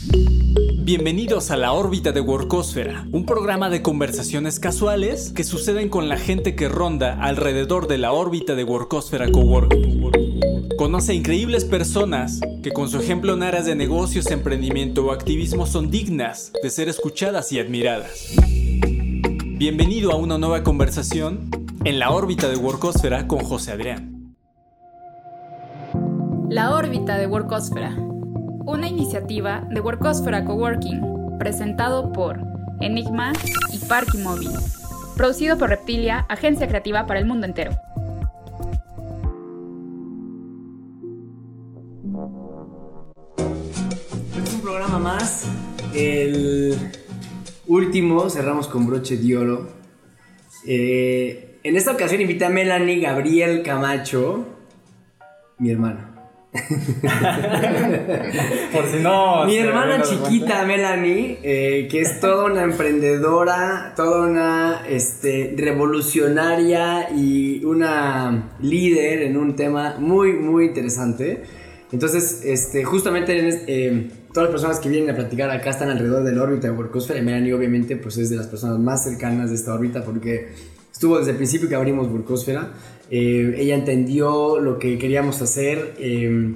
Bienvenidos a la órbita de Workosfera, un programa de conversaciones casuales que suceden con la gente que ronda alrededor de la órbita de Workosfera Coworking. Conoce a increíbles personas que con su ejemplo en áreas de negocios, emprendimiento o activismo son dignas de ser escuchadas y admiradas. Bienvenido a una nueva conversación en la órbita de Workosfera con José Adrián. La órbita de Workosfera una iniciativa de Workosfera Coworking, presentado por Enigma y Parky Móvil, producido por Reptilia, agencia creativa para el mundo entero. es un programa más, el último, cerramos con broche de oro. Eh, en esta ocasión invité a Melanie Gabriel Camacho, mi hermana. Por si no. Mi hermana chiquita Melanie, eh, que es toda una emprendedora, toda una este, revolucionaria y una líder en un tema muy, muy interesante. Entonces, este, justamente en eh, todas las personas que vienen a platicar acá están alrededor de la órbita de Workosfera y Melanie obviamente pues es de las personas más cercanas de esta órbita porque estuvo desde el principio que abrimos Workosfera. Eh, ella entendió lo que queríamos hacer. eh,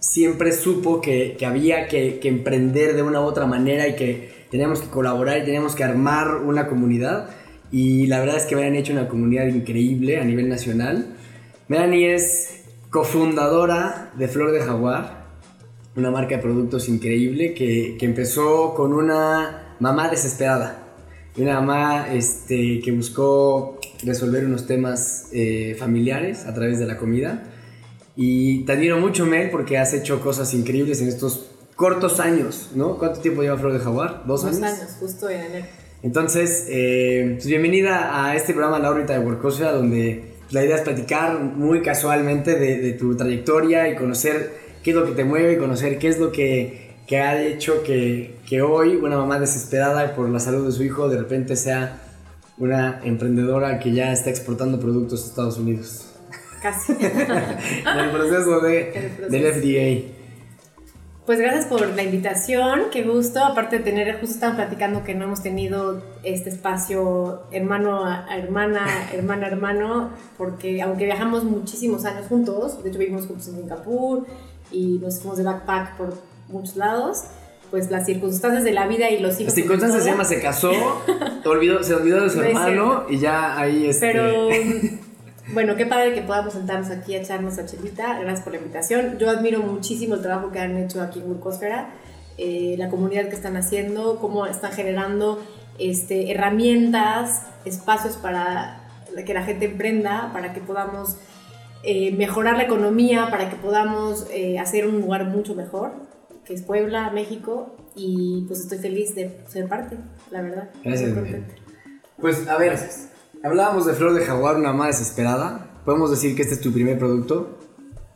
siempre supo que, que había que, emprender de una u otra manera y que teníamos que colaborar y teníamos que armar una comunidad. Y la verdad es que me han hecho una comunidad increíble a nivel nacional. Melanie es cofundadora de Flor de Jaguar, una marca de productos increíble que, que empezó con una mamá desesperada. Una mamá este, que buscó resolver unos temas eh, familiares a través de la comida. Y te admiro mucho, Mel, porque has hecho cosas increíbles en estos cortos años, ¿no? ¿Cuánto tiempo lleva Flor de Jaguar? ¿Dos, Dos años? años, justo en enero. Entonces, eh, pues bienvenida a este programa La órbita de Workosfera, donde pues, la idea es platicar muy casualmente de, de tu trayectoria y conocer qué es lo que te mueve y conocer qué es lo que, que ha hecho que, que hoy una mamá desesperada por la salud de su hijo de repente sea una emprendedora que ya está exportando productos a Estados Unidos. Casi. En el proceso, de, el proceso. del FDA. Pues gracias por la invitación, qué gusto. Aparte de tener, justo estaban platicando que no hemos tenido este espacio hermano a hermana, hermana a hermano, porque aunque viajamos muchísimos años juntos, de hecho vivimos juntos en Singapur y nos fuimos de backpack por muchos lados, pues las circunstancias de la vida y los hijos. Las circunstancias se llama, se casó, olvidó, se olvidó de su No hermano y ya ahí este... Pero bueno, qué padre que podamos sentarnos aquí a echarnos a chelita. Gracias por la invitación. Yo admiro muchísimo el trabajo que han hecho aquí en Workosfera, eh, la comunidad que están haciendo, cómo están generando este, herramientas, espacios para que la gente emprenda, para que podamos eh, mejorar la economía, para que podamos eh, hacer un lugar mucho mejor, que es Puebla, México. Y pues estoy feliz de ser parte, la verdad. Gracias. Pues a ver, hablábamos de Flor de Jaguar, una mamá desesperada. Podemos decir que este es tu primer producto,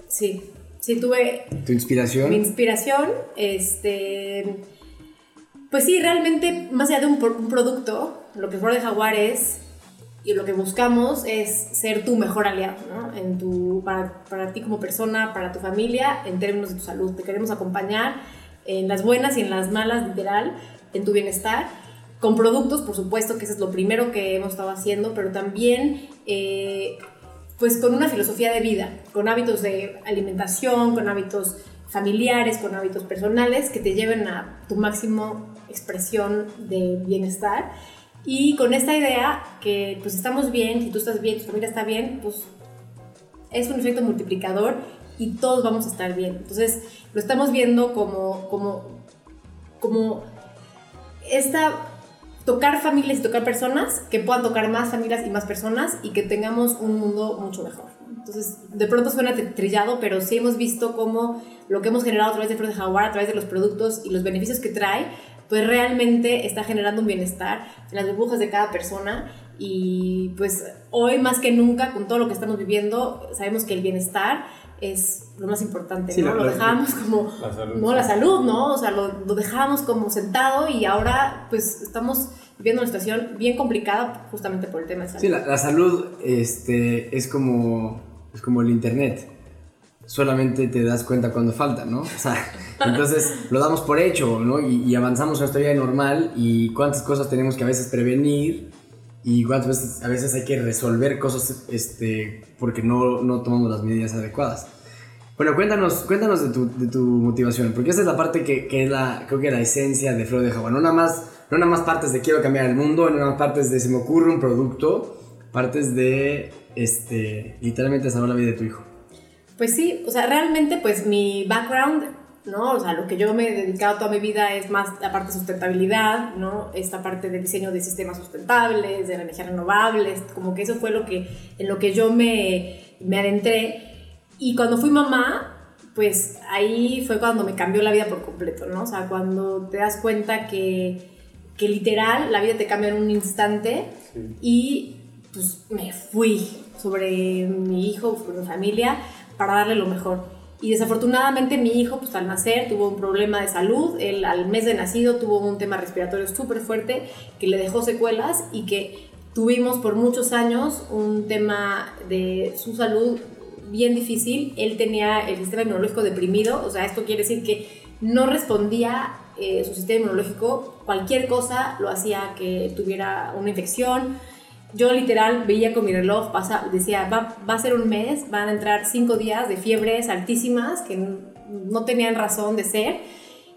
Sí, sí tuve tu inspiración. Mi inspiración, este, pues sí, realmente, más allá de un producto, lo que Flor de Jaguar es y lo que buscamos es ser tu mejor aliado, ¿no? En tu, para, para ti como persona, para tu familia, en términos de tu salud. Te queremos acompañar en las buenas y en las malas, literal, en tu bienestar. Con productos, por supuesto, que eso es lo primero que hemos estado haciendo, pero también eh, pues con una filosofía de vida, con hábitos de alimentación, con hábitos familiares, con hábitos personales que te lleven a tu máximo expresión de bienestar. Y con esta idea que pues estamos bien, si tú estás bien, tu familia está bien, pues es un efecto multiplicador y todos vamos a estar bien. Entonces lo estamos viendo como, como, como esta tocar familias y tocar personas, que puedan tocar más familias y más personas y que tengamos un mundo mucho mejor. Entonces, de pronto suena tri- trillado, pero sí hemos visto cómo lo que hemos generado a través de de Jaguar, a través de los productos y los beneficios que trae, pues realmente está generando un bienestar en las burbujas de cada persona y pues hoy más que nunca con todo lo que estamos viviendo sabemos que el bienestar es lo más importante, Sí, ¿no? lo dejábamos como La salud. no la salud, ¿no? O sea, lo, lo dejábamos como sentado y ahora pues estamos viviendo una situación bien complicada justamente por el tema de salud. Sí, la, la salud este, es, como, es como el internet. Solamente te das cuenta cuando falta, ¿no? O sea, entonces lo damos por hecho, ¿no? Y, y avanzamos nuestra vida normal y cuántas cosas tenemos que a veces prevenir y cuántas veces a veces hay que resolver cosas este, porque no, no tomamos las medidas adecuadas. Bueno, cuéntanos, cuéntanos de tu, de tu motivación, porque esa es la parte que, que es la, creo que la esencia de Flor de Java. No nada más, no nada más partes de quiero cambiar el mundo, no nada más partes de se me ocurre un producto, partes de, este, literalmente salvar la vida de tu hijo. Pues sí, o sea, realmente pues mi background, ¿no? O sea, lo que yo me he dedicado toda mi vida es más la parte de sustentabilidad, ¿no? Esta parte de diseño de sistemas sustentables, de energías renovables, como que eso fue lo que, en lo que yo me, me adentré. Y cuando fui mamá, pues ahí fue cuando me cambió la vida por completo, ¿no? O sea, cuando te das cuenta que, que literal la vida te cambia en un instante y pues me fui sobre mi hijo, sobre mi familia, para darle lo mejor. Y desafortunadamente mi hijo, pues al nacer, tuvo un problema de salud. Él al mes de nacido tuvo un tema respiratorio súper fuerte que le dejó secuelas y que tuvimos por muchos años un tema de su salud bien difícil. Él tenía el sistema inmunológico deprimido, o sea, esto quiere decir que no respondía eh, su sistema inmunológico, cualquier cosa lo hacía que tuviera una infección. Yo literal veía con mi reloj, pasa, decía, va, va a ser un mes, van a entrar cinco días de fiebres altísimas que no tenían razón de ser.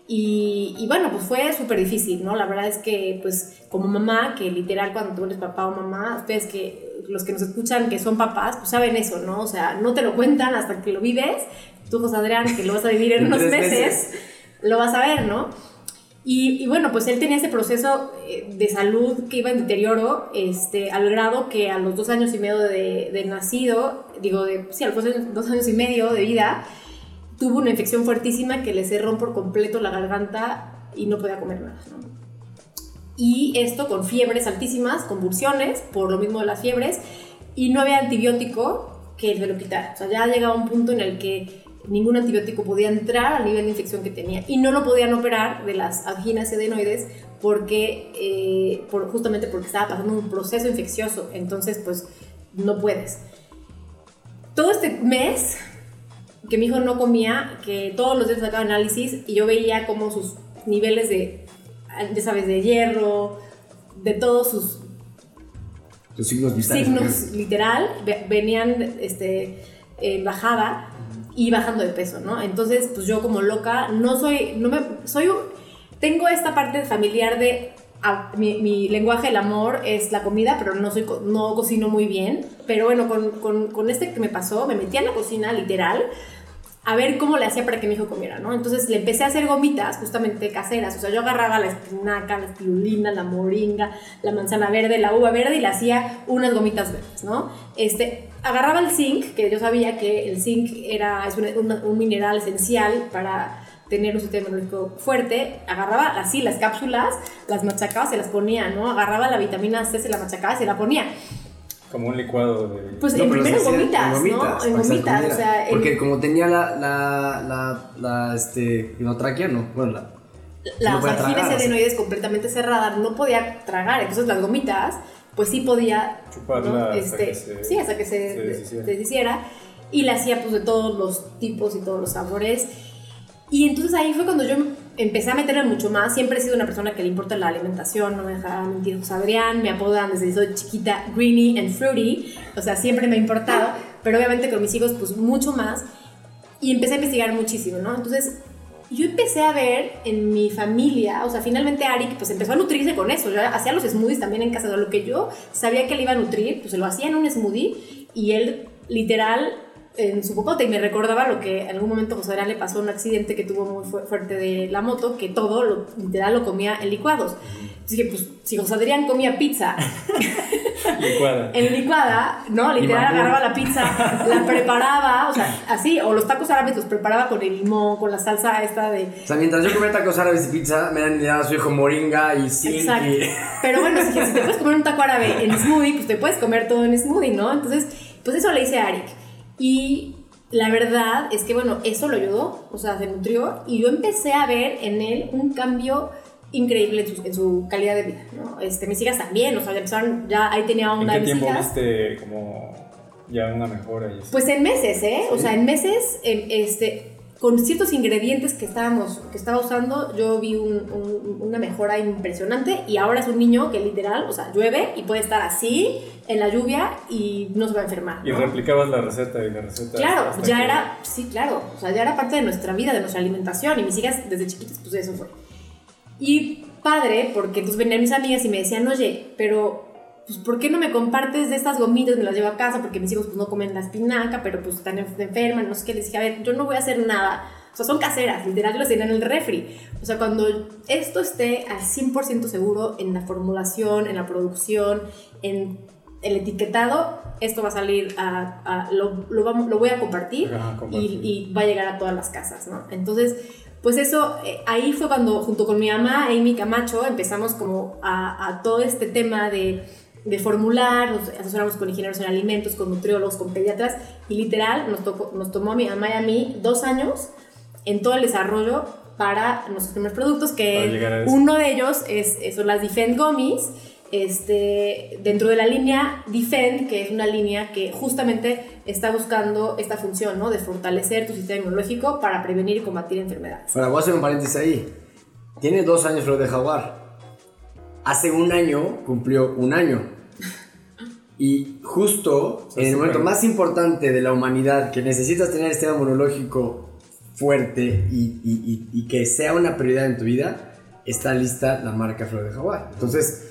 Y, y, bueno, pues fue súper difícil, ¿no? La verdad es que, pues, como mamá, que literal cuando tú eres papá o mamá, ustedes que, los que nos escuchan que son papás, pues saben eso, ¿no? O sea, no te lo cuentan hasta que lo vives. Tú, José Adrián, que lo vas a vivir en unos meses, meses, lo vas a ver, ¿no? Y, y, bueno, pues él tenía ese proceso eh, de salud que iba en deterioro, este, al grado que a los dos años y medio de, de nacido, digo, de, sí, a los dos años y medio de vida, tuvo una infección fuertísima que le cerró por completo la garganta y no podía comer nada. ¿no? Y esto con fiebres altísimas, convulsiones, por lo mismo de las fiebres, y no había antibiótico que le lo quitara. O sea, ya llegaba un punto en el que ningún antibiótico podía entrar al nivel de infección que tenía y no lo podían operar de las anginas adenoides porque eh, por, justamente porque estaba pasando un proceso infeccioso. Entonces pues no puedes. Todo este mes que mi hijo no comía que todos los días sacaba análisis y yo veía como sus niveles de ya sabes de hierro de todos sus signos vitales signos literal venían este en bajada y bajando de peso, ¿no? Entonces, pues yo como loca, no soy, no me, soy, tengo esta parte familiar de, ah, mi, mi, lenguaje del amor es la comida, pero no, soy, no cocino muy bien, pero bueno, con, con este que me pasó, me metí en la cocina, literal, a ver cómo le hacía para que mi hijo comiera, ¿no? Entonces le empecé a hacer gomitas justamente caseras, o sea, yo agarraba la espinaca, la espirulina, la moringa, la manzana verde, la uva verde y le hacía unas gomitas verdes, ¿no? Este, agarraba el zinc, que yo sabía que el zinc era, es un, mineral esencial para tener un sistema inmunológico fuerte, agarraba así las cápsulas, las machacaba, se las ponía, ¿no? Agarraba la vitamina C, se la machacaba, se la ponía. Como un licuado de... Pues no, en primero en gomitas, en gomitas, ¿no? En gomitas, o sea... Porque en... como tenía la, la, la, la este, hipnotraquia, no, bueno, la... Las no anginas adenoides completamente cerradas, no podía tragar, entonces las gomitas, pues sí podía... Chuparla ¿no? este, que se, Sí, hasta que se, se deshiciera. se deshiciera. Y la hacía pues de todos los tipos y todos los sabores. Y entonces ahí fue cuando yo empecé a meterme mucho más. Siempre he sido una persona que le importa la alimentación, no me dejaba mentir José Adrián, me apodan desde soy chiquita Greeny and Fruity, o sea, siempre me ha importado, pero obviamente con mis hijos pues mucho más. Y empecé a investigar muchísimo, ¿no? Entonces yo empecé a ver en mi familia, o sea, finalmente Arik pues empezó a nutrirse con eso, yo hacía los smoothies también en casa, lo que yo sabía que le iba a nutrir, pues se lo hacía en un smoothie y él literal en su popote y me recordaba lo que en algún momento José Adrián le pasó un accidente que tuvo muy fu fuerte de la moto, que todo lo, literal lo comía en licuados. Entonces dije, pues si José Adrián comía pizza Licuada. en licuada, ¿no? Literal agarraba la pizza, la preparaba, o sea, así, o los tacos árabes los preparaba con el limón, con la salsa esta de... O sea, mientras yo comía tacos árabes y pizza, me dan idea a su hijo moringa y zinc Exacto. y... Pero bueno, si, si te puedes comer un taco árabe en smoothie, pues te puedes comer todo en smoothie, ¿no? Entonces, pues eso le hice a Arik. Y la verdad es que, bueno, eso lo ayudó, o sea, se nutrió y yo empecé a ver en él un cambio increíble en su, en su calidad de vida, ¿no? Este, mis hijas también, o sea, ya empezaron, ya ahí tenía ¿En una qué tiempo hijas. viste como ya una mejora. Y pues en meses, ¿eh? O sea, en meses, en, este, con ciertos ingredientes que estábamos, que estaba usando, yo vi una mejora impresionante y ahora es un niño que literal, o sea, llueve y puede estar así en la lluvia y no se va a enfermar. Y replicabas la receta y la receta. Claro, ya era, sí, claro, o sea, ya era parte de nuestra vida, de nuestra alimentación y mis hijas desde chiquitas, pues eso fue. Y padre, porque entonces venían mis amigas y me decían, oye, pero pues, ¿por qué no me compartes de estas gomitas? Me las llevo a casa porque mis hijos pues, no comen la espinaca, pero pues están enfermas, no sé qué. Les dije, a ver, yo no voy a hacer nada. O sea, son caseras, literal, las tienen en el refri. O sea, cuando esto esté al 100% seguro en la formulación, en la producción, en el etiquetado, esto va a salir a, lo, lo, vamos, lo, voy a compartir, Y, y, va a llegar a todas las casas, ¿no? Entonces, pues eso, eh, ahí fue cuando junto con mi mamá, Amy Camacho, empezamos como a, a todo este tema de de formular, nos asesoramos con ingenieros en alimentos, con nutriólogos, con pediatras, y literal nos, tocó, nos tomó a mi mamá y a mí dos años en todo el desarrollo para nuestros primeros productos, que uno de ellos es, son las Defend Gummies, este, dentro de la línea Defend, que es una línea que justamente está buscando esta función, ¿no? De fortalecer tu sistema inmunológico para prevenir y combatir enfermedades. Ahora, voy a hacer un paréntesis ahí. Tiene dos años lo de Jaguar. Hace un año cumplió un año. Y justo en el momento más importante de la humanidad, que necesitas tener este sistema monológico fuerte y, que sea una prioridad en tu vida, está lista la marca Flor de Jaguar. Entonces,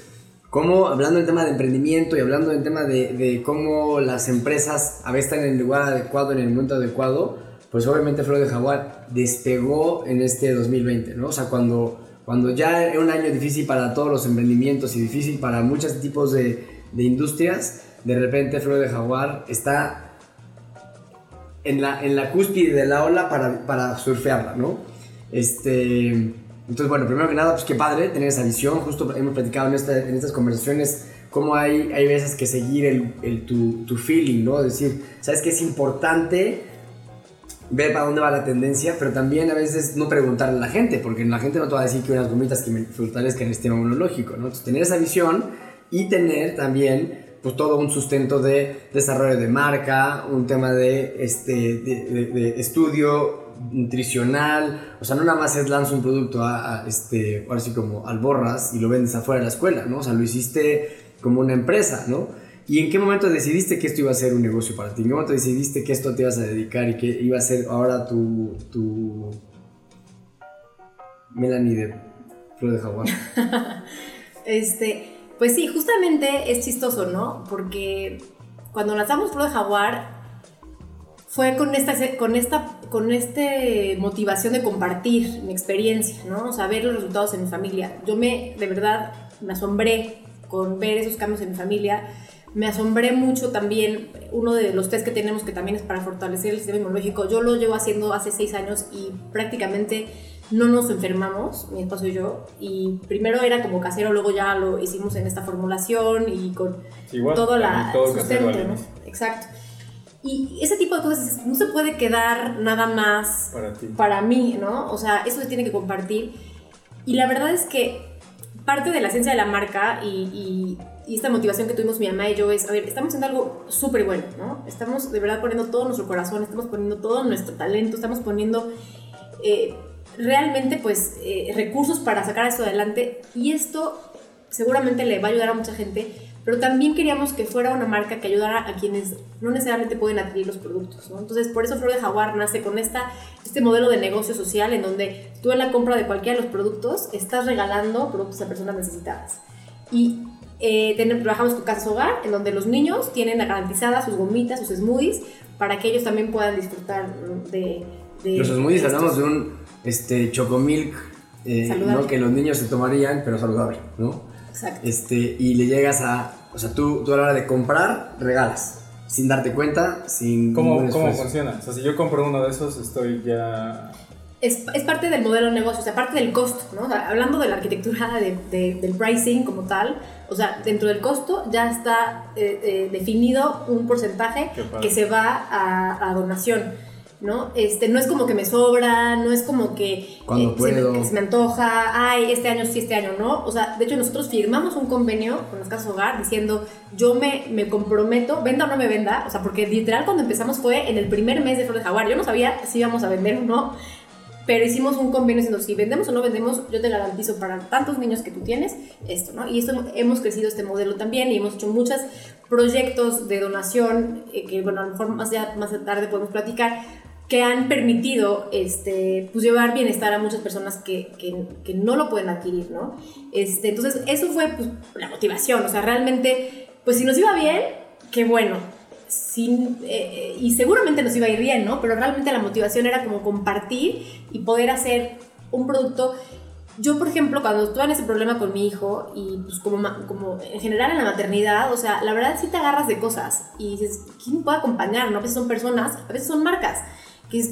como hablando del tema de emprendimiento y hablando del tema de, cómo las empresas a veces están en el lugar adecuado, en el momento adecuado, pues obviamente Flor de Jaguar despegó en este 2020, ¿no? O sea, cuando, cuando ya era un año difícil para todos los emprendimientos y difícil para muchos tipos de de industrias, de repente Flor de Jaguar está en la, en la cúspide de la ola para, para surfearla, ¿no? Este, entonces, bueno, primero que nada, pues qué padre tener esa visión. Justo hemos platicado en, en estas conversaciones cómo hay, hay veces que seguir el, el tu, tu, feeling, ¿no? Es decir, sabes que es importante ver para dónde va la tendencia, pero también a veces no preguntarle a la gente, porque la gente no te va a decir que unas gomitas que me fortalezcan el sistema inmunológico, ¿no? Entonces, tener esa visión y tener también pues todo un sustento de desarrollo de marca, un tema de, este, de, estudio nutricional, o sea, no nada más es lanzo un producto a, este, ahora como al borras y lo vendes afuera de la escuela, ¿no? O sea, lo hiciste como una empresa, ¿no? ¿Y en qué momento decidiste que esto iba a ser un negocio para ti? ¿En qué momento decidiste que esto te ibas a dedicar y que iba a ser ahora tu, tu Melanie de Flor de Jaguar? este, pues sí, justamente es chistoso, ¿no? Porque cuando lanzamos Pro de Jaguar fue con esta, con esta con este motivación de compartir mi experiencia, ¿no? O sea, ver los resultados en mi familia. Yo me, de verdad, me asombré con ver esos cambios en mi familia. Me asombré mucho también, uno de los test que tenemos que también es para fortalecer el sistema inmunológico, yo lo llevo haciendo hace seis años y prácticamente no nos enfermamos, mi esposo y yo, y primero era como casero, luego ya lo hicimos en esta formulación y con todo la sustento, ¿no? Exacto. Y ese tipo de cosas no se puede quedar nada más para, ti. para mí, ¿no? O sea, eso se tiene que compartir. Y la verdad es que parte de la esencia de la marca y, y, esta motivación que tuvimos mi mamá y yo es, a ver, estamos haciendo algo súper bueno, ¿no? Estamos de verdad poniendo todo nuestro corazón, estamos poniendo todo nuestro talento, estamos poniendo... Eh, realmente pues eh, recursos para sacar esto adelante y esto seguramente le va a ayudar a mucha gente, pero también queríamos que fuera una marca que ayudara a quienes no necesariamente pueden adquirir los productos, ¿no? Entonces, por eso Flor de Jaguar nace con esta, este modelo de negocio social en donde tú en la compra de cualquiera de los productos estás regalando productos a personas necesitadas. Y eh, trabajamos con Casas Hogar, en donde los niños tienen garantizadas sus gomitas, sus smoothies, para que ellos también puedan disfrutar de... de los smoothies hablamos de un este, chocomilk, eh, ¿no? que los niños se tomarían, pero saludable, ¿no? Exacto. Este, y le llegas a, o sea, tú, tú a la hora de comprar, regalas, sin darte cuenta, sin... ¿Cómo, ¿cómo funciona? O sea, si yo compro uno de esos, estoy ya... Es, es, parte del modelo de negocio, o sea, parte del costo, ¿no? hablando de la arquitectura de, del pricing como tal, o sea, dentro del costo ya está eh, eh, definido un porcentaje que se va a, a donación. ¿No? Este, no es como que me sobra, no es como que, Cuando eh, se, puedo. me, se me antoja, ay, este año sí, este año no. O sea, de hecho nosotros firmamos un convenio con las casas hogar diciendo, yo me, me comprometo, venda o no me venda, o sea, porque literal cuando empezamos fue en el primer mes de Flor de Jaguar, yo no sabía si íbamos a vender o no, pero hicimos un convenio diciendo, si vendemos o no vendemos, yo te garantizo para tantos niños que tú tienes esto, ¿no? Y esto hemos crecido este modelo también y hemos hecho muchos proyectos de donación, eh, que bueno, a lo mejor más, ya, más tarde podemos platicar, que han permitido este, pues llevar bienestar a muchas personas que, que, que no lo pueden adquirir, ¿no? Este, entonces, eso fue pues, la motivación, o sea, realmente, pues si nos iba bien, qué bueno, sin, eh, y seguramente nos iba a ir bien, ¿no? Pero realmente la motivación era como compartir y poder hacer un producto. Yo, por ejemplo, cuando estuve en ese problema con mi hijo y pues como, como en general en la maternidad, o sea, la verdad sí te agarras de cosas y dices, ¿quién puede acompañar? ¿no? A veces son personas, a veces son marcas,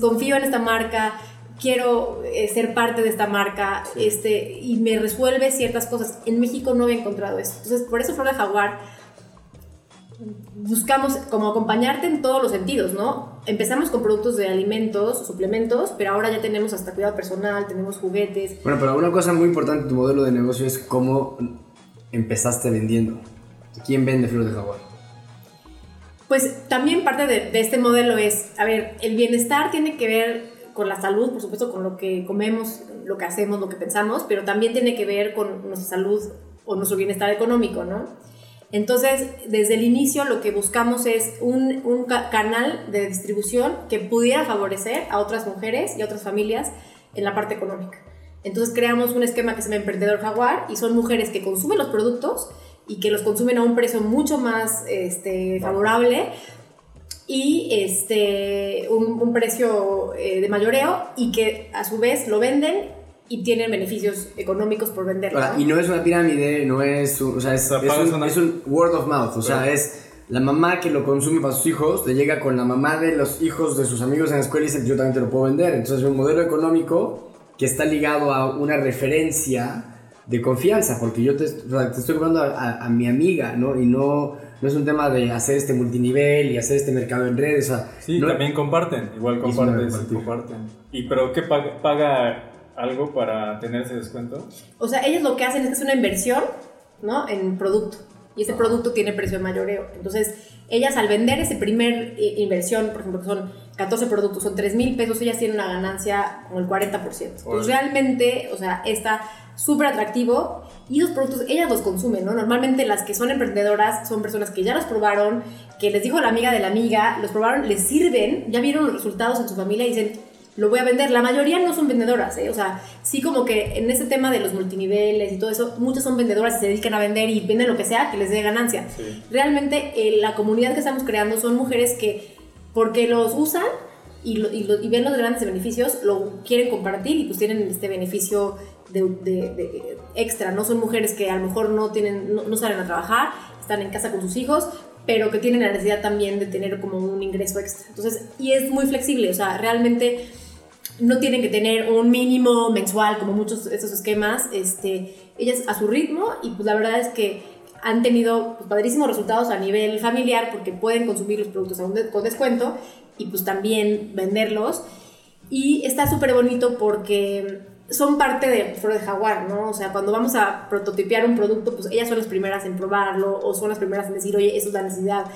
confío en esta marca, quiero eh, ser parte de esta marca este, y me resuelve ciertas cosas. En México no había encontrado eso. Entonces, por eso Flor de Jaguar buscamos como acompañarte en todos los sentidos, ¿no? Empezamos con productos de alimentos, suplementos, pero ahora ya tenemos hasta cuidado personal, tenemos juguetes. Bueno, pero una cosa muy importante en tu modelo de negocio es cómo empezaste vendiendo. ¿Quién vende flores de jaguar? Pues también parte de, este modelo es, a ver, el bienestar tiene que ver con la salud, por supuesto, con lo que comemos, lo que hacemos, lo que pensamos, pero también tiene que ver con nuestra salud o nuestro bienestar económico, ¿no? Entonces, desde el inicio lo que buscamos es un, un ca- canal de distribución que pudiera favorecer a otras mujeres y a otras familias en la parte económica. Entonces creamos un esquema que se llama Emprendedor Jaguar y son mujeres que consumen los productos y que los consumen a un precio mucho más este, favorable y este, un, un precio eh, de mayoreo y que a su vez lo venden y tienen beneficios económicos por venderlo. Ahora, ¿no? y no es una pirámide, no es, un- o sea, es, O sea, es un, una- es un word of mouth, o sea, es la mamá que lo consume para sus hijos, le llega con la mamá de los hijos de sus amigos en la escuela y dice, yo también te lo puedo vender. Entonces es un modelo económico que está ligado a una referencia de confianza, porque yo te, o sea, te estoy comprando a, a- a mi amiga, ¿no? Y no, no es un tema de hacer este multinivel y hacer este mercado en redes, o sea, Sí, no- también comparten, igual compartir. comparten. ¿Y pero qué paga, paga algo para tener ese descuento? O sea, ellos lo que hacen es que es una inversión, ¿no? En producto. Y ese producto tiene precio de mayoreo. Entonces, ellas al vender ese primer eh, inversión, por ejemplo, que son 14 productos, son 3 mil pesos, ellas tienen una ganancia como el 40%. Entonces, realmente, o sea, está súper atractivo y los productos, ellas los consumen, ¿no? Normalmente las que son emprendedoras son personas que ya los probaron, que les dijo la amiga de la amiga, los probaron, les sirven, ya vieron los resultados en su familia y dicen, lo voy a vender. La mayoría no son vendedoras, ¿eh? O sea, sí como que en ese tema de los multiniveles y todo eso, muchas son vendedoras y se dedican a vender y venden lo que sea que les dé ganancia. Sí. Realmente eh, la comunidad que estamos creando son mujeres que, porque los usan y, lo- y lo- y ven los grandes beneficios, lo quieren compartir y pues tienen este beneficio de, extra, ¿no? Son mujeres que a lo mejor no, tienen, no, no salen a trabajar, están en casa con sus hijos, pero que tienen la necesidad también de tener como un ingreso extra. Entonces, y es muy flexible, o sea, realmente no tienen que tener un mínimo mensual como muchos de esos esquemas, este, ellas a su ritmo y pues la verdad es que han tenido pues, padrísimos resultados a nivel familiar porque pueden consumir los productos con descuento y pues también venderlos y está súper bonito porque son parte de Flor de Jaguar, ¿no? O sea, cuando vamos a prototipear un producto, pues ellas son las primeras en probarlo o son las primeras en decir, oye, eso es la necesidad.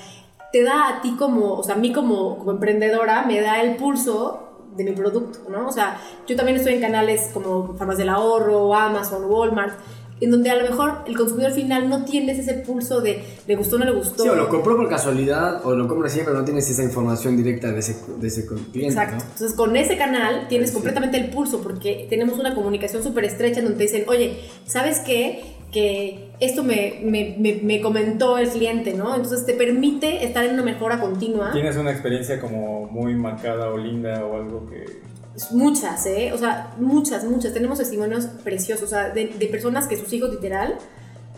Te da a ti como, o sea, a mí como, como emprendedora, me da el pulso de mi producto, ¿no? O sea, yo también estoy en canales como Farmas del Ahorro, Amazon, Walmart, en donde a lo mejor el consumidor final no tienes ese pulso de le gustó o no le gustó. Sí, o lo compró por casualidad o lo compra siempre, pero no tienes esa información directa de ese, de ese cliente. Exacto. ¿no? Entonces, con ese canal tienes Sí. completamente el pulso porque tenemos una comunicación súper estrecha en donde te dicen, oye, ¿sabes qué? Que esto me, me, me, me comentó el cliente, ¿no? Entonces, te permite estar en una mejora continua. ¿Tienes una experiencia como muy marcada o linda o algo que... Muchas, ¿eh? O sea, muchas, muchas. Tenemos testimonios preciosos, o sea, de, de personas que sus hijos literal,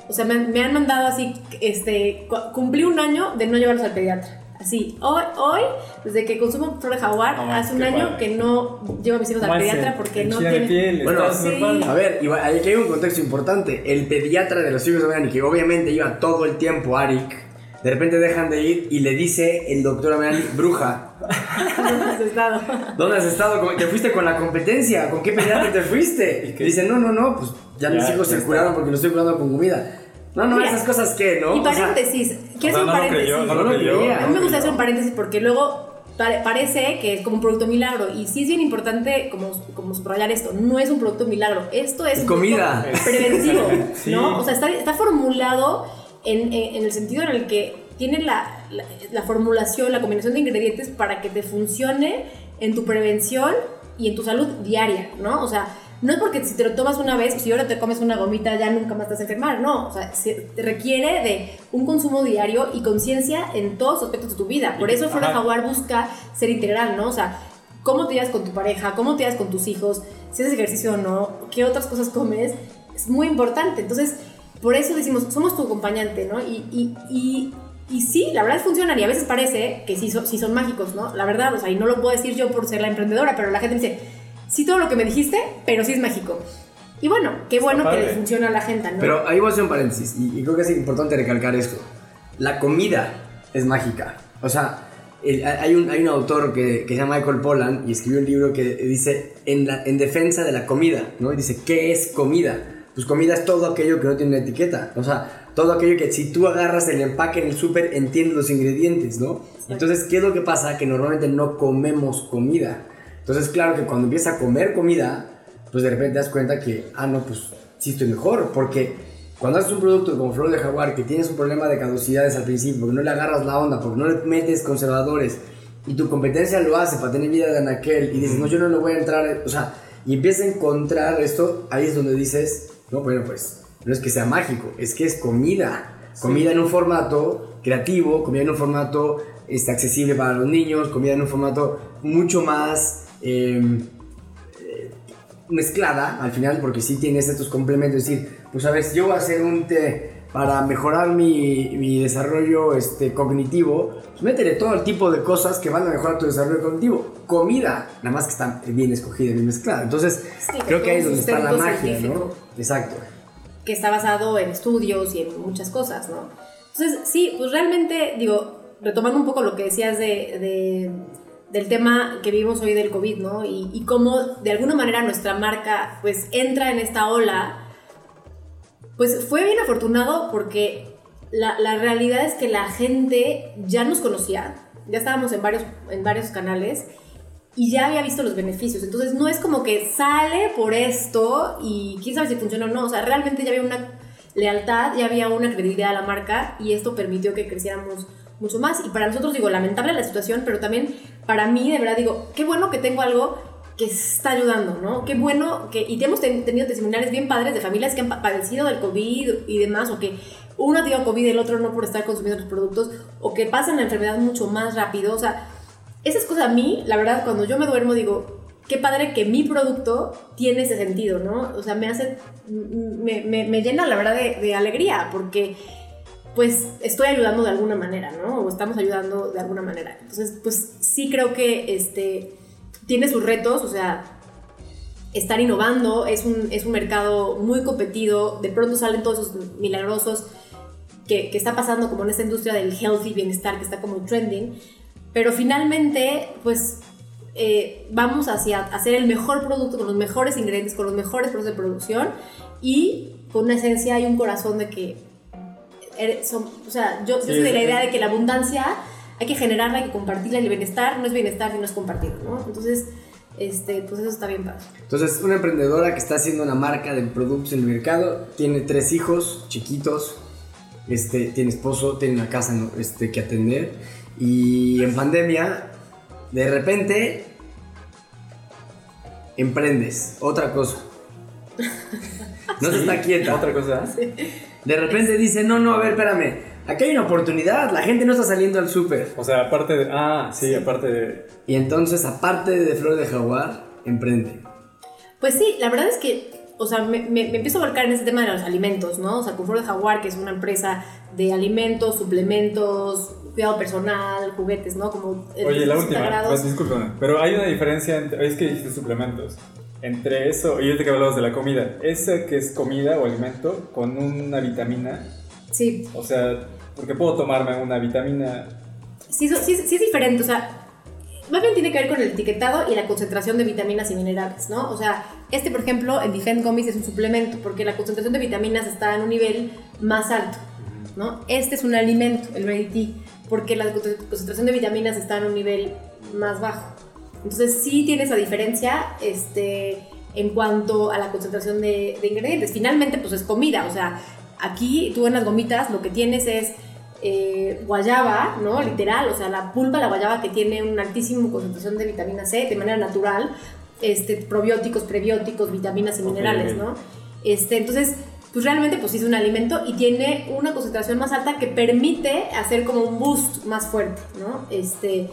o sea, me, han- me han mandado así, este, cu- cumplí un año de no llevarlos al pediatra. Así, hoy, hoy, desde que consumo Flor de Jaguar, No, hace un año padre. que no llevo a mis hijos al ¿Cómo pediatra porque no piel, Bueno, sí. A ver, aquí hay un contexto importante. El pediatra de los hijos de Melanie, que obviamente iba todo el tiempo a Arik, de repente dejan de ir y le dice el doctor a Melanie, bruja, ¿Dónde has estado? ¿Dónde has estado? ¿Cómo- ¿Te fuiste con la competencia? ¿Con qué peleante te fuiste? ¿Y? Dicen, no, no, no, pues ya, mis Ya, hijos ya se está. curaron porque lo estoy curando con comida. No, no, Mira, esas cosas que, ¿no? Y paréntesis, quiero hacer un no lo paréntesis. A mí me gusta hacer un paréntesis porque luego pare- parece que es como un producto milagro y sí es bien importante como, como subrayar esto, no es un producto milagro, esto es un comida. producto preventivo, Sí. ¿no? O sea, está, está formulado en, en- en el sentido en el que tiene la, la, la formulación, la combinación de ingredientes para que te funcione en tu prevención y en tu salud diaria, ¿no? O sea, no es porque si te lo tomas una vez, si ahora te comes una gomita ya nunca más te vas a enfermar, no. O sea, se te requiere de un consumo diario y conciencia en todos los aspectos de tu vida. Por eso Flora. Jaguar busca ser integral, ¿no? O sea, cómo te llevas con tu pareja, cómo te llevas con tus hijos, si haces ejercicio o no, qué otras cosas comes, es muy importante. Entonces, por eso decimos, somos tu acompañante, ¿no? Y, y, y, y sí, la verdad funcionan y a veces parece que sí, son- sí son mágicos, ¿no? La verdad, o sea, y no lo puedo decir yo por ser la emprendedora, pero la gente me dice, sí todo lo que me dijiste, pero sí es mágico. Y bueno, qué bueno que le funciona a la gente, ¿no? Pero ahí voy a hacer un paréntesis y, y creo que es importante recalcar esto. La comida es mágica. O sea, el- hay, un, hay un autor que, que se llama Michael Pollan y escribió un libro que dice en, la, en defensa de la comida, ¿no? Y dice, ¿qué es comida? Pues comida es todo aquello que no tiene una etiqueta. O sea, todo aquello que si tú agarras el empaque en el súper, entiendes los ingredientes, ¿no? Entonces, ¿qué es lo que pasa? Que normalmente no comemos comida. Entonces, claro que cuando empiezas a comer comida, pues de repente te das cuenta que, ah, no, pues sí estoy mejor, porque cuando haces un producto como Flor de Jaguar, que tienes un problema de caducidades al principio, porque no le agarras la onda, porque no le metes conservadores, y tu competencia lo hace para tener vida de anaquel, y dices, no, yo no le voy a entrar, o sea, y empiezas a encontrar esto, ahí es donde dices, no, bueno, pues, no es que sea mágico, es que es comida, comida en un formato creativo, comida en un formato este, accesible para los niños, comida en un formato mucho más... em, mezclada al final porque sí tienes estos complementos, es decir, pues a ver, yo voy a hacer un té para mejorar mi, mi desarrollo este, cognitivo, pues métele todo el tipo de cosas que van a mejorar tu desarrollo cognitivo. Comida, nada más que está bien escogida, bien mezclada. Entonces, Sí, creo que ahí es donde está la magia, ¿no? Exacto. Que está basado en estudios y en muchas cosas, ¿no? Entonces, sí, pues realmente, digo, retomando un poco lo que decías de, de- del tema que vivimos hoy del COVID, ¿no? Y, y cómo de alguna manera nuestra marca pues entra en esta ola, pues fue bien afortunado porque la, la realidad es que la gente ya nos conocía, ya estábamos en varios, en varios canales y ya había visto los beneficios. Entonces no es como que sale por esto y quién sabe si funciona o no. O sea, realmente ya había una lealtad, ya había una credibilidad a la marca y esto permitió que creciéramos mucho más. Y para nosotros, digo, lamentable la situación, pero también para mí, de verdad, digo, qué bueno que tengo algo que está ayudando, ¿no? Qué bueno que... Y hemos ten- tenido testimoniales bien padres de familias que han pa- padecido del COVID y demás, o que uno tenido COVID y el otro no por estar consumiendo los productos, o que pasan la enfermedad mucho más rápido. O sea, esas cosas a mí, la verdad, cuando yo me duermo digo, qué padre que mi producto tiene ese sentido, ¿no? O sea, me hace, me, me- me llena la verdad de, alegría, porque pues estoy ayudando de alguna manera, ¿no? O estamos ayudando de alguna manera. Entonces, pues sí creo que este, tiene sus retos, o sea, estar innovando, es un, es un mercado muy competido, de pronto salen todos esos milagrosos que, que está pasando como en esta industria del healthy bienestar que está como trending, pero finalmente, pues eh, vamos hacia hacer el mejor producto con los mejores ingredientes, con los mejores procesos de producción y con una esencia y un corazón de que, eres- son- o sea, yo, yo Sí, soy de la idea de que la abundancia hay que generarla, hay que compartirla, y el bienestar no es bienestar si no es compartido, ¿no? Entonces, este, pues eso está bien padre. Entonces, una emprendedora que está haciendo una marca de productos en el mercado, tiene tres hijos chiquitos, este, tiene esposo, tiene una casa este, que atender y en pandemia, de repente, emprendes otra cosa. No se Sí, está quieta. Otra cosa. De repente dice, no, no, a ver, espérame, aquí hay una oportunidad, la gente no está saliendo al súper. O sea, aparte de. Ah, sí, aparte de. Y entonces, aparte de Flor de Jaguar, emprende. Pues sí, la verdad es que, o sea, me, me- me empiezo a volcar en ese tema de los alimentos, ¿no? O sea, Confort de Jaguar, que es una empresa de alimentos, suplementos, cuidado personal, juguetes, ¿no? Como eh, Oye, la 360 última. Pues, discúlpame. Pero hay una diferencia entre. Es que dijiste suplementos. Entre eso. Y ahorita que hablabas de la comida. Ese que es comida o alimento con una vitamina. Sí, O sea, porque puedo tomarme una vitamina. sí, sí, sí es diferente, o sea, más bien tiene que ver con el etiquetado y la concentración de vitaminas y minerales, ¿no? O sea, este, por ejemplo, el Defend Gummies es un suplemento porque la concentración de vitaminas está en un nivel más alto, ¿no? Este es un alimento, el Ready porque la concentración de vitaminas está en un nivel más bajo. Entonces, sí tiene esa diferencia, este, en cuanto a la concentración de, de ingredientes. Finalmente, pues es comida, o sea, aquí tú en las gomitas lo que tienes es eh, guayaba, ¿no? Literal, o sea, la pulpa de la guayaba que tiene una altísima concentración de vitamina C de manera natural, este, probióticos, prebióticos, vitaminas y minerales, ¿no? Este, entonces, pues realmente pues es un alimento y tiene una concentración más alta que permite hacer como un boost más fuerte, ¿no? Este,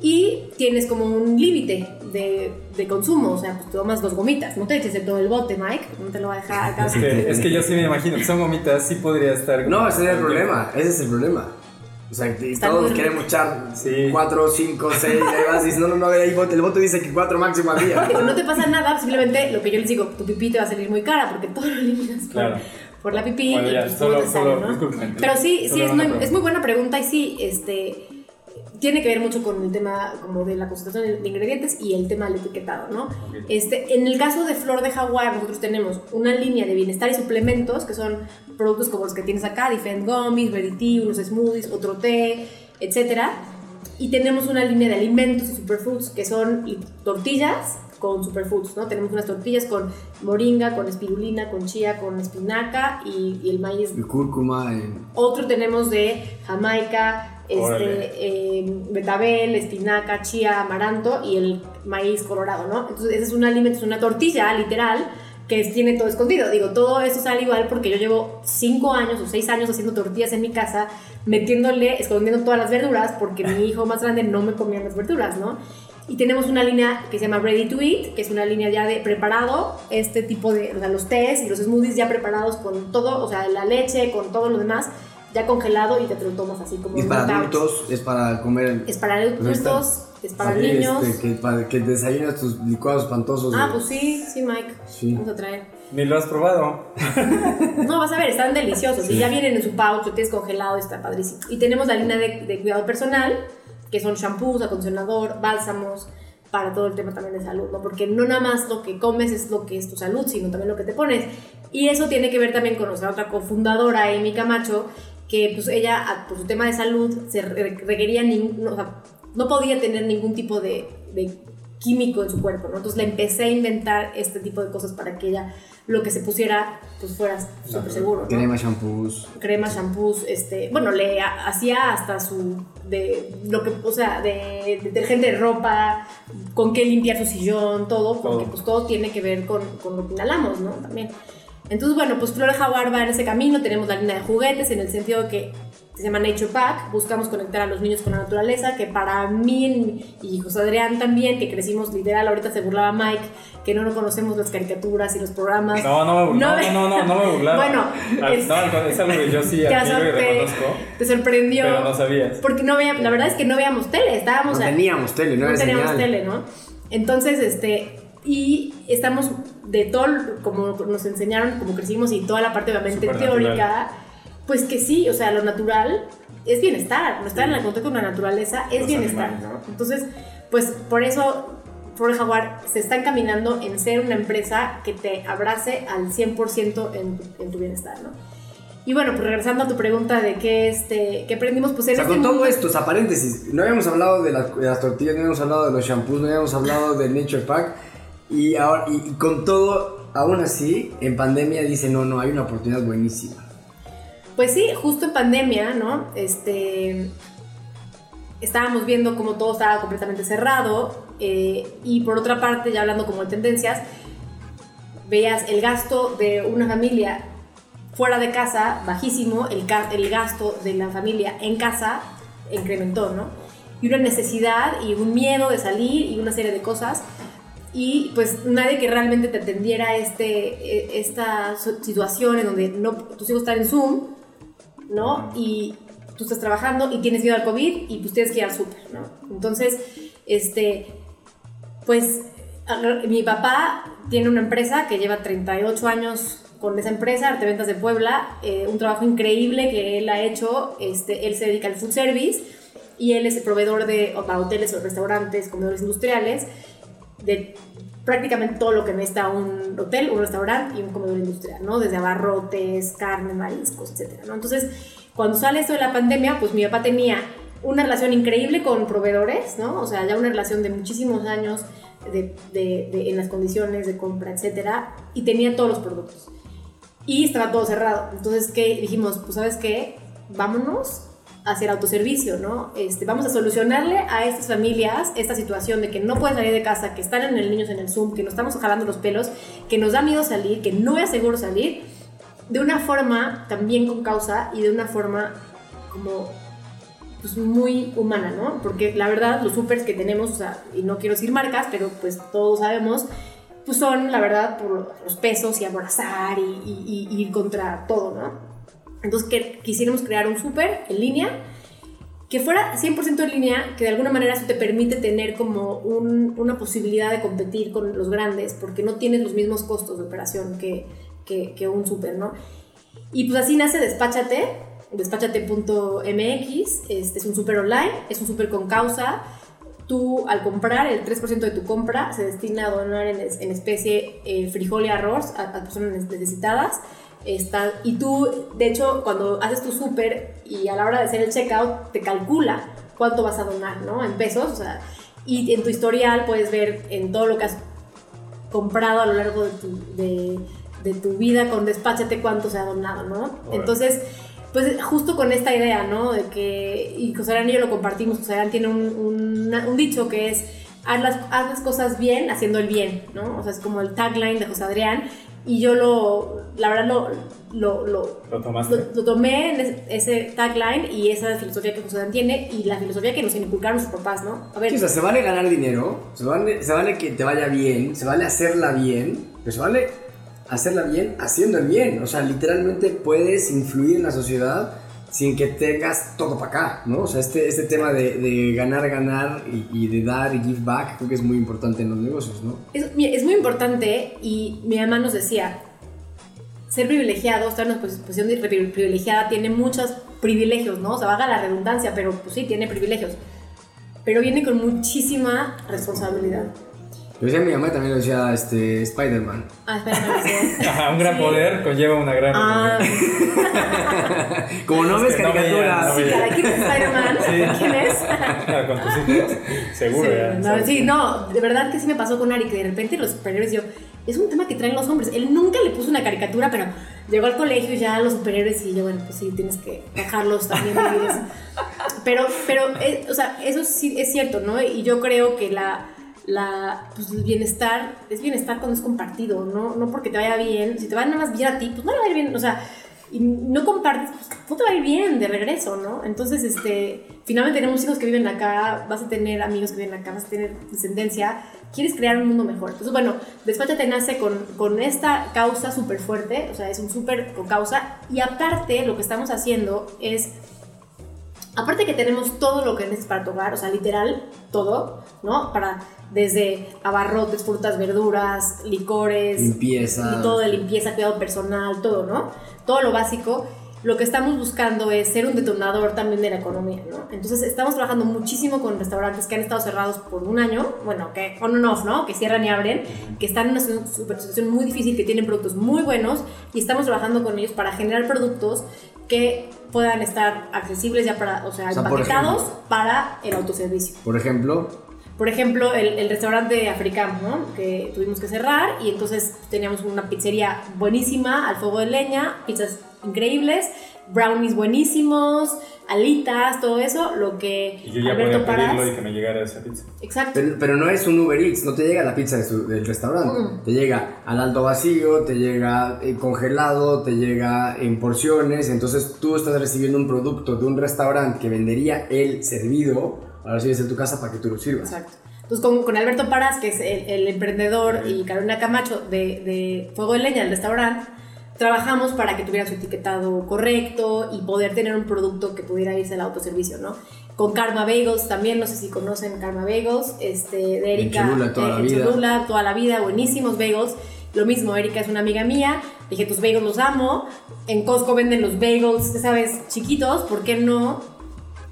y tienes como un límite de, de, consumo, o sea, pues tomas dos gomitas, no te eches de todo el bote, Mike, no te lo voy a dejar acá. Es que, es que yo sí me imagino que son gomitas, sí podría estar... No, ese es el problema, ese es el problema. O sea, todos queremos echar 4, 5, 6, ahí vas y dices, no, no, no, ahí el voto dice que 4 máximo al día. no te pasa nada, simplemente lo que yo les digo, tu pipí te va a salir muy cara porque todo lo eliminas por, por la pipí bueno, ya, solo, sale, ¿no? Pero sí, sí, es muy, es muy buena pregunta y sí, este tiene que ver mucho con el tema como de la concentración de ingredientes y el tema del etiquetado, ¿no? Ok. Este, en el caso de Flor de Jaguar, nosotros tenemos una línea de bienestar y suplementos, que son productos como los que tienes acá, Defend Gummies, Tea, unos smoothies, otro té, etcétera. Y tenemos una línea de alimentos y superfoods, que son y- tortillas con superfoods, ¿no? Tenemos unas tortillas con moringa, con espirulina, con chía, con espinaca y, y el maíz El cúrcuma, el- otro tenemos de Jamaica. Este, eh, betabel, espinaca, chía, amaranto y el maíz colorado, ¿no? Entonces, ese es un alimento, es una tortilla, literal, que tiene todo escondido. Digo, todo eso sale igual porque yo llevo 5 años o 6 años haciendo tortillas en mi casa, metiéndole, escondiendo todas las verduras porque mi hijo más grande no me comía las verduras, ¿no? Y tenemos una línea que se llama Ready to Eat, que es una línea ya de preparado, este tipo de, o sea, los tés y los smoothies ya preparados con todo, o sea, la leche, con todo lo demás, ya congelado y te lo tomas así como es para adultos, es para comer. Es para Pues adultos, es para Sí, niños. este, que, para que desayunas tus licuados espantosos. Ah, pues sí, sí, Mike. Sí. Vamos a traer. Ni lo has probado. No, vas a ver, están deliciosos. Y ya vienen en su pouch, lo tienes congelado, está padrísimo. Y tenemos la línea de, de cuidado personal, que son shampoos, acondicionador, bálsamos, para todo el tema también de salud, ¿no? Porque no nada más lo que comes es lo que es tu salud, sino también lo que te pones. Y eso tiene que ver también con nuestra otra cofundadora, Amy Camacho, que pues ella, por su tema de salud, se re- requería, nin- no, o sea, no podía tener ningún tipo de, de químico en su cuerpo, ¿no? Entonces le empecé a inventar este tipo de cosas para que ella lo que se pusiera pues fuera súper seguro, ¿no? Crema, shampoos. crema, shampoos, este, bueno, le ha- hacía hasta su, de, lo que, o sea, de detergente de ropa, con qué limpiar su sillón, todo, porque Todo. pues todo tiene que ver con, con lo que inhalamos, ¿no? También. Entonces, bueno, pues Flora Jaguar va en ese camino, tenemos la línea de juguetes en el sentido que se llama Nature Pack, buscamos conectar a los niños con la naturaleza, que para mí y José Adrián también, que crecimos literal, ahorita se burlaba Mike, que no nos conocemos las caricaturas y los programas. No, no me burlaba. No, No, no, no, no, me burlaba. Bueno, Al- es- no, es algo que yo sí y asor- te- reconozco, te sorprendió. pero no sabías. Porque no veíamos, la verdad es que no veíamos tele, estábamos No a- teníamos tele, no no teníamos señal. tele, ¿no? Entonces, este, y estamos de todo, como nos enseñaron, como crecimos y toda la parte obviamente teórica, pues que sí, o sea, lo natural es bienestar, no estar en el contacto con la naturaleza es Los bienestar, animales. ¿no? Entonces, pues por eso Flor Jaguar se está encaminando en ser una empresa que te abrace al 100% en, tu- en tu bienestar, ¿no? Y bueno, pues regresando a tu pregunta de qué, este, qué aprendimos, pues en O sea, este con todo mundo- esto, o sea, paréntesis, no habíamos hablado de, las- de las tortillas, no habíamos hablado de los shampoos, no habíamos hablado del Nature Pack, y, ahora, y, con todo, aún así, en pandemia dice, no, no, hay una oportunidad buenísima. Pues sí, justo en pandemia, ¿no? Este, estábamos viendo cómo todo estaba completamente cerrado eh, y por otra parte, ya hablando como de tendencias, veías el gasto de una familia fuera de casa bajísimo, el, el gasto de la familia en casa incrementó, ¿no? Y una necesidad y un miedo de salir y una serie de cosas y pues nadie que realmente te atendiera este, eh, esta situación en donde no, tus hijos están en Zoom, ¿no? Y tú estás trabajando y tienes miedo al COVID y pues tienes que ir al súper, ¿no? Entonces, este, pues mi papá tiene una empresa que lleva 38 años con esa empresa, Arte Ventas de Puebla, eh, un trabajo increíble que él ha hecho, este, él se dedica al food service y él es el proveedor de hoteles o restaurantes, comedores industriales, de prácticamente todo lo que necesita un hotel, un restaurante y un comedor industrial, ¿no? Desde abarrotes, carne, mariscos, etcétera, ¿no? Entonces, cuando sale esto de la pandemia, pues mi papá tenía una relación increíble con proveedores, ¿no? O sea, ya una relación de muchísimos años de, de- en las condiciones de compra, etcétera, y tenía todos los productos. Y estaba todo cerrado. Entonces, ¿qué? Dijimos, pues, ¿sabes qué? Vámonos a hacer autoservicio, ¿no? Este, vamos a solucionarle a estas familias esta situación de que no pueden salir de casa, que están en el niños en el Zoom, que nos estamos jalando los pelos, que nos da miedo salir, que no es seguro salir, de una forma también con causa y de una forma como pues muy humana, ¿no? Porque la verdad los supers que tenemos, y no quiero decir marcas, pero pues todos sabemos, pues son la verdad por los pesos y abrazar y, y- y ir contra todo, ¿no? Entonces que, quisiéramos crear un super en línea que fuera 100% en línea, que de alguna manera eso te permite tener como un- una posibilidad de competir con los grandes, porque no tienes los mismos costos de operación que, que, que un super, ¿no? Y pues así nace Despáchate, despáchate.mx, este es un super online, es un super con causa. Tú al comprar, el 3% de tu compra se destina a donar en, en especie eh, frijol y arroz a, a personas necesitadas. Está, y tú, de hecho, cuando haces tu súper y a la hora de hacer el checkout, te calcula cuánto vas a donar, ¿no? En pesos, o sea, y en tu historial puedes ver en todo lo que has comprado a lo largo de tu, de, de tu vida con Despáchate cuánto se ha donado, ¿no? Entonces, pues justo con esta idea, ¿no? De que, y José y yo lo compartimos, José tiene un, un, un dicho que es, haz las, haz las cosas bien haciendo el bien, ¿no? O sea, es como el tagline de José Adrián, y yo lo, la verdad, lo, lo, lo, ¿Lo tomaste? lo, lo tomé en ese, ese tagline y esa filosofía que José tiene y la filosofía que nos inculcaron sus papás, ¿no? A ver, Sí, o sea, se vale ganar dinero, se vale, se vale que te vaya bien, se vale hacerla bien, pero se vale hacerla bien haciendo el bien. O sea, literalmente puedes influir en la sociedad sin que tengas todo para acá, ¿no? O sea, este, este tema de, de ganar, ganar y, y de dar y give back creo que es muy importante en los negocios, ¿no? Es, es muy importante y mi mamá nos decía, ser privilegiado, estar en una pos- posición de pri- privilegiada tiene muchos privilegios, ¿no? O sea, vaga la redundancia, pero pues sí, tiene privilegios. Pero viene con muchísima responsabilidad. Lo decía mi mamá y también lo decía este, Spider-Man. Ah, Ajá, un gran Sí. poder conlleva una gran Ah. Como no Es ves que no veía, caricaturas. no sí, veía. ¿quién es Spider-Man? Sí. ¿Quién es? Claro, con tus hijos, seguro. Sí, ya, no, sí, no, de verdad que sí me pasó con Ari, que de repente los superhéroes, yo, es un tema que traen los hombres. Él nunca le puso una caricatura, pero llegó al colegio y ya los superhéroes y yo, bueno, pues sí, tienes que dejarlos también vivir eso. Pero, pero, eh, o sea, eso sí es cierto, ¿no? Y yo creo que la, la, pues el bienestar es bienestar cuando es compartido, ¿no? No porque te vaya bien, si te va nada más bien a ti, pues no le va a ir bien, o sea, no compartes, pues no te va a ir bien de regreso, ¿no? Entonces, este, finalmente tenemos hijos que viven acá, vas a tener amigos que viven acá, vas a tener descendencia, quieres crear un mundo mejor. Entonces, bueno, Despáchate nace con, con esta causa súper fuerte, o sea, es un súper causa, y aparte lo que estamos haciendo es aparte que tenemos todo lo que necesitas para tu hogar, o sea, literal, todo, ¿no? Para desde abarrotes, frutas, verduras, licores, Limpieza. y todo de limpieza, cuidado personal, todo, ¿no? Todo lo básico. Lo que estamos buscando es ser un detonador también de la economía, ¿no? Entonces estamos trabajando muchísimo con restaurantes que han estado cerrados por un año, bueno, que on and off, ¿no? Que cierran y abren, que están en una situación muy difícil, que tienen productos muy buenos y estamos trabajando con ellos para generar productos que puedan estar accesibles ya para, o sea, O sea, empaquetados para el autoservicio. Por ejemplo, Por ejemplo, el, el restaurante africano, ¿no? Que tuvimos que cerrar y entonces teníamos una pizzería buenísima al fuego de leña, pizzas increíbles, brownies buenísimos, alitas, todo eso, lo que Y yo ya Alberto podía pedirlo y que me llegara esa pizza. Exacto. pero, pero no es un Uber Eats, no te llega la pizza de su- del restaurante. Mm. Te llega al alto vacío, te llega eh, congelado, te llega en porciones. Entonces tú estás recibiendo un producto de un restaurante que vendería el servido, ahora recibes en tu casa para que tú lo sirvas. Exacto. Entonces, con, con Alberto Paras, que es el, el emprendedor, y Carolina Camacho de, de Fuego de Leña, el restaurante, trabajamos para que tuvieran su etiquetado correcto y poder tener un producto que pudiera irse al autoservicio, ¿no? Con Karma Bagels también, no sé si conocen Karma Bagels, este, de Erika. En Cholula toda la en vida. Cholula toda la vida, buenísimos bagels. Lo mismo, Erika es una amiga mía, dije, tus bagels los amo. En Costco venden los bagels, ¿sabes? Chiquitos, ¿por qué no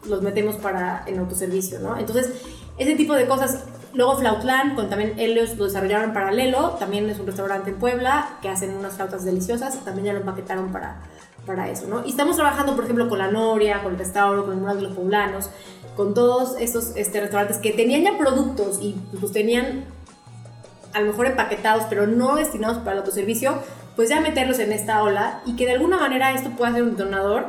los metemos para en autoservicio, ¿no? Entonces, ese tipo de cosas. Luego Flautlan, con también ellos lo desarrollaron en paralelo, también es un restaurante en Puebla que hacen unas flautas deliciosas, también ya lo empaquetaron para, para eso, ¿no? Y estamos trabajando, por ejemplo, con la Noria, con el Restauro, con el Mural de los Poblanos, con todos estos este, restaurantes que tenían ya productos y pues tenían a lo mejor empaquetados, pero no destinados para el autoservicio, pues ya meterlos en esta ola y que de alguna manera esto pueda ser un detonador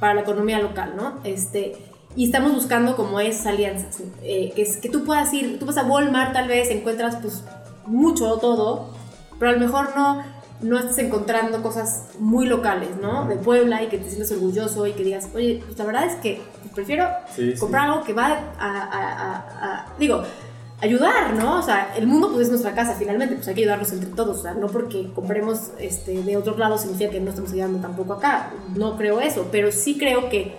para la economía local, ¿no? Este, y estamos buscando como esas alianzas, eh, que, es, que tú puedas ir, tú vas a Walmart tal vez, encuentras pues mucho o todo, pero a lo mejor no, no estás encontrando cosas muy locales, ¿no? De Puebla y que te sientas orgulloso y que digas, oye, pues la verdad es que prefiero Sí, comprar algo que va a, a- a- a- digo, ayudar, ¿no? O sea, el mundo pues es nuestra casa finalmente, pues hay que ayudarnos entre todos, o sea, no porque compremos este, de otro lado significa que no estamos ayudando tampoco acá, no creo eso, pero sí creo que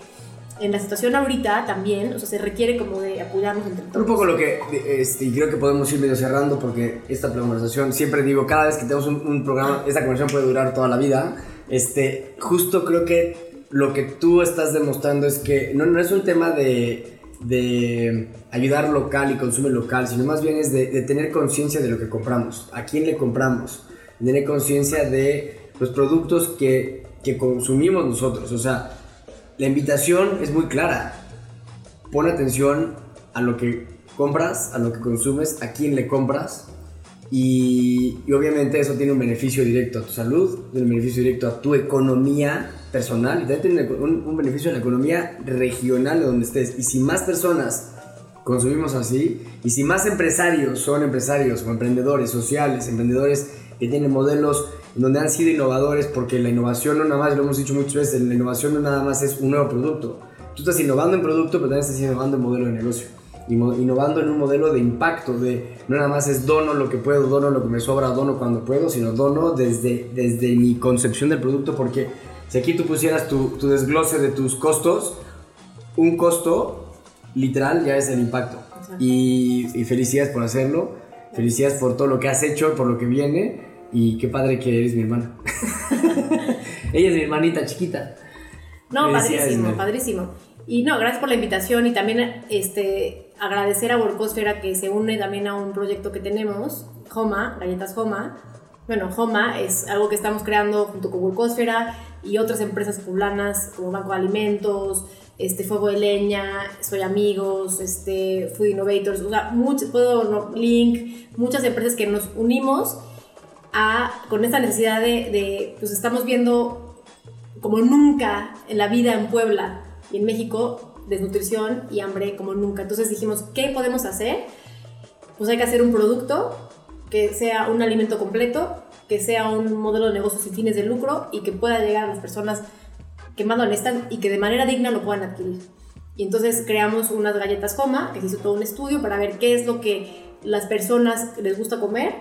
en la situación ahorita también, o sea, se requiere como de apoyarnos entre todos. Un poco lo que, este, y creo que podemos ir medio cerrando porque esta conversación, siempre digo, cada vez que tenemos un, un programa, esta conversación puede durar toda la vida. Este, justo creo que lo que tú estás demostrando es que no, no es un tema de, de ayudar local y consume local, sino más bien es de, de tener conciencia de lo que compramos, a quién le compramos, tener conciencia de los productos que, que consumimos nosotros. O sea, la invitación es muy clara pon atención a lo que compras, a lo que consumes, a quién le compras. Y, y obviamente eso tiene un beneficio directo a tu salud, tiene un beneficio directo a tu economía personal y también tiene un, un beneficio a la economía regional de donde estés. Y si más personas consumimos así, y si más empresarios son empresarios o emprendedores sociales, emprendedores que tienen modelos donde han sido innovadores, porque la innovación no nada más, lo hemos dicho muchas veces, la innovación no nada más es un nuevo producto. Tú estás innovando en producto, pero también estás innovando en modelo de negocio. Innovando en un modelo de impacto, de no nada más es dono lo que puedo, dono lo que me sobra, dono cuando puedo, sino dono desde, desde mi concepción del producto, porque si aquí tú pusieras tu, tu desglose de tus costos, un costo literal ya es el impacto. Y, y felicidades por hacerlo, felicidades por todo lo que has hecho, por lo que viene, y qué padre que eres mi hermana. Ella es mi hermanita chiquita. No, padrísimo, padrísimo. Y no, gracias por la invitación y también este, agradecer a Workosfera que se une también a un proyecto que tenemos, Homa, Galletas Homa. Bueno, Homa es algo que estamos creando junto con Workosfera y otras empresas poblanas como Banco de Alimentos, este, Fuego de Leña, Soy Amigos, este, Food Innovators, o sea, muchos, puedo, no, Link, muchas empresas que nos unimos a, con esta necesidad de, de, pues estamos viendo como nunca en la vida en Puebla y en México, desnutrición y hambre como nunca. Entonces dijimos, ¿qué podemos hacer? Pues hay que hacer un producto que sea un alimento completo, que sea un modelo de negocio sin fines de lucro y que pueda llegar a las personas que más lo necesitan y que de manera digna lo puedan adquirir. Y entonces creamos unas galletas Homa, que se hizo todo un estudio para ver qué es lo que las personas les gusta comer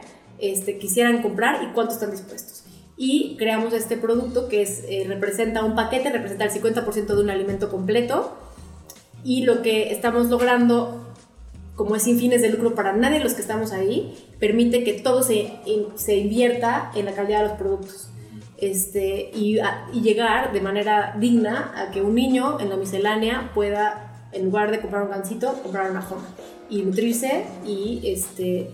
este, quisieran comprar y cuánto están dispuestos. Y creamos este producto que es, eh, representa un paquete, representa el 50% de un alimento completo. Y lo que estamos logrando, como es sin fines de lucro para nadie de los que estamos ahí, permite que todo se, se invierta en la calidad de los productos. Este, y, a- y llegar de manera digna a que un niño en la miscelánea pueda, en lugar de comprar un gansito, comprar una joma y nutrirse y, este,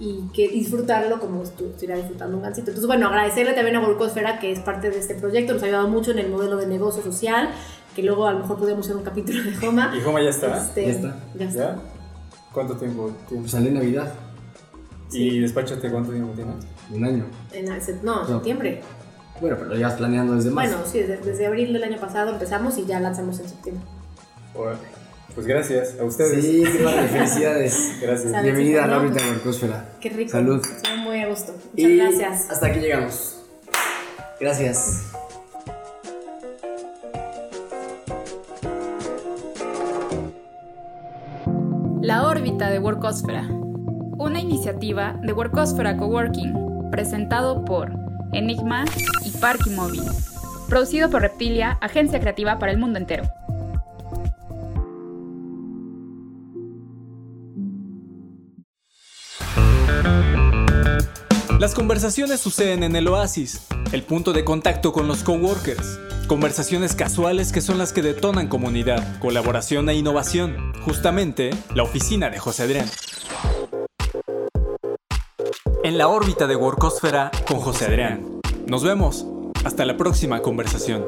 y que disfrutarlo como estuvieras disfrutando un gansito. Entonces, bueno, agradecerle también a Volcosfera que es parte de este proyecto, nos ha ayudado mucho en el modelo de negocio social, que luego a lo mejor podemos hacer un capítulo de Joma. ¿Y Joma ya está? Este, Ya está. ya está. ¿Ya? ¿Cuánto tiempo tiene? Pues sale Navidad, ¿Y Despáchate cuánto tiempo tiene? un año. En, no, en No. septiembre. Bueno, pero lo llevas planeando desde más. Bueno, sí, desde, desde abril del año pasado empezamos y ya lanzamos en septiembre. Órale. Pues gracias a ustedes. Sí, qué padre, felicidades. Gracias. Salud. Bienvenida a la órbita de Workosfera. Qué rico. Salud. Estoy muy a gusto. Muchas Y gracias. hasta aquí llegamos. Gracias. La órbita de Workosfera. Una iniciativa de Workosfera Coworking, presentado por Enigma y Parky Móvil. Producido por Reptilia, agencia creativa para el mundo entero. Las conversaciones suceden en el oasis, el punto de contacto con los coworkers. Conversaciones casuales que son las que detonan comunidad, colaboración e innovación. Justamente, la oficina de José Adrián. En la órbita de Workosfera con José Adrián. Nos vemos. Hasta la próxima conversación.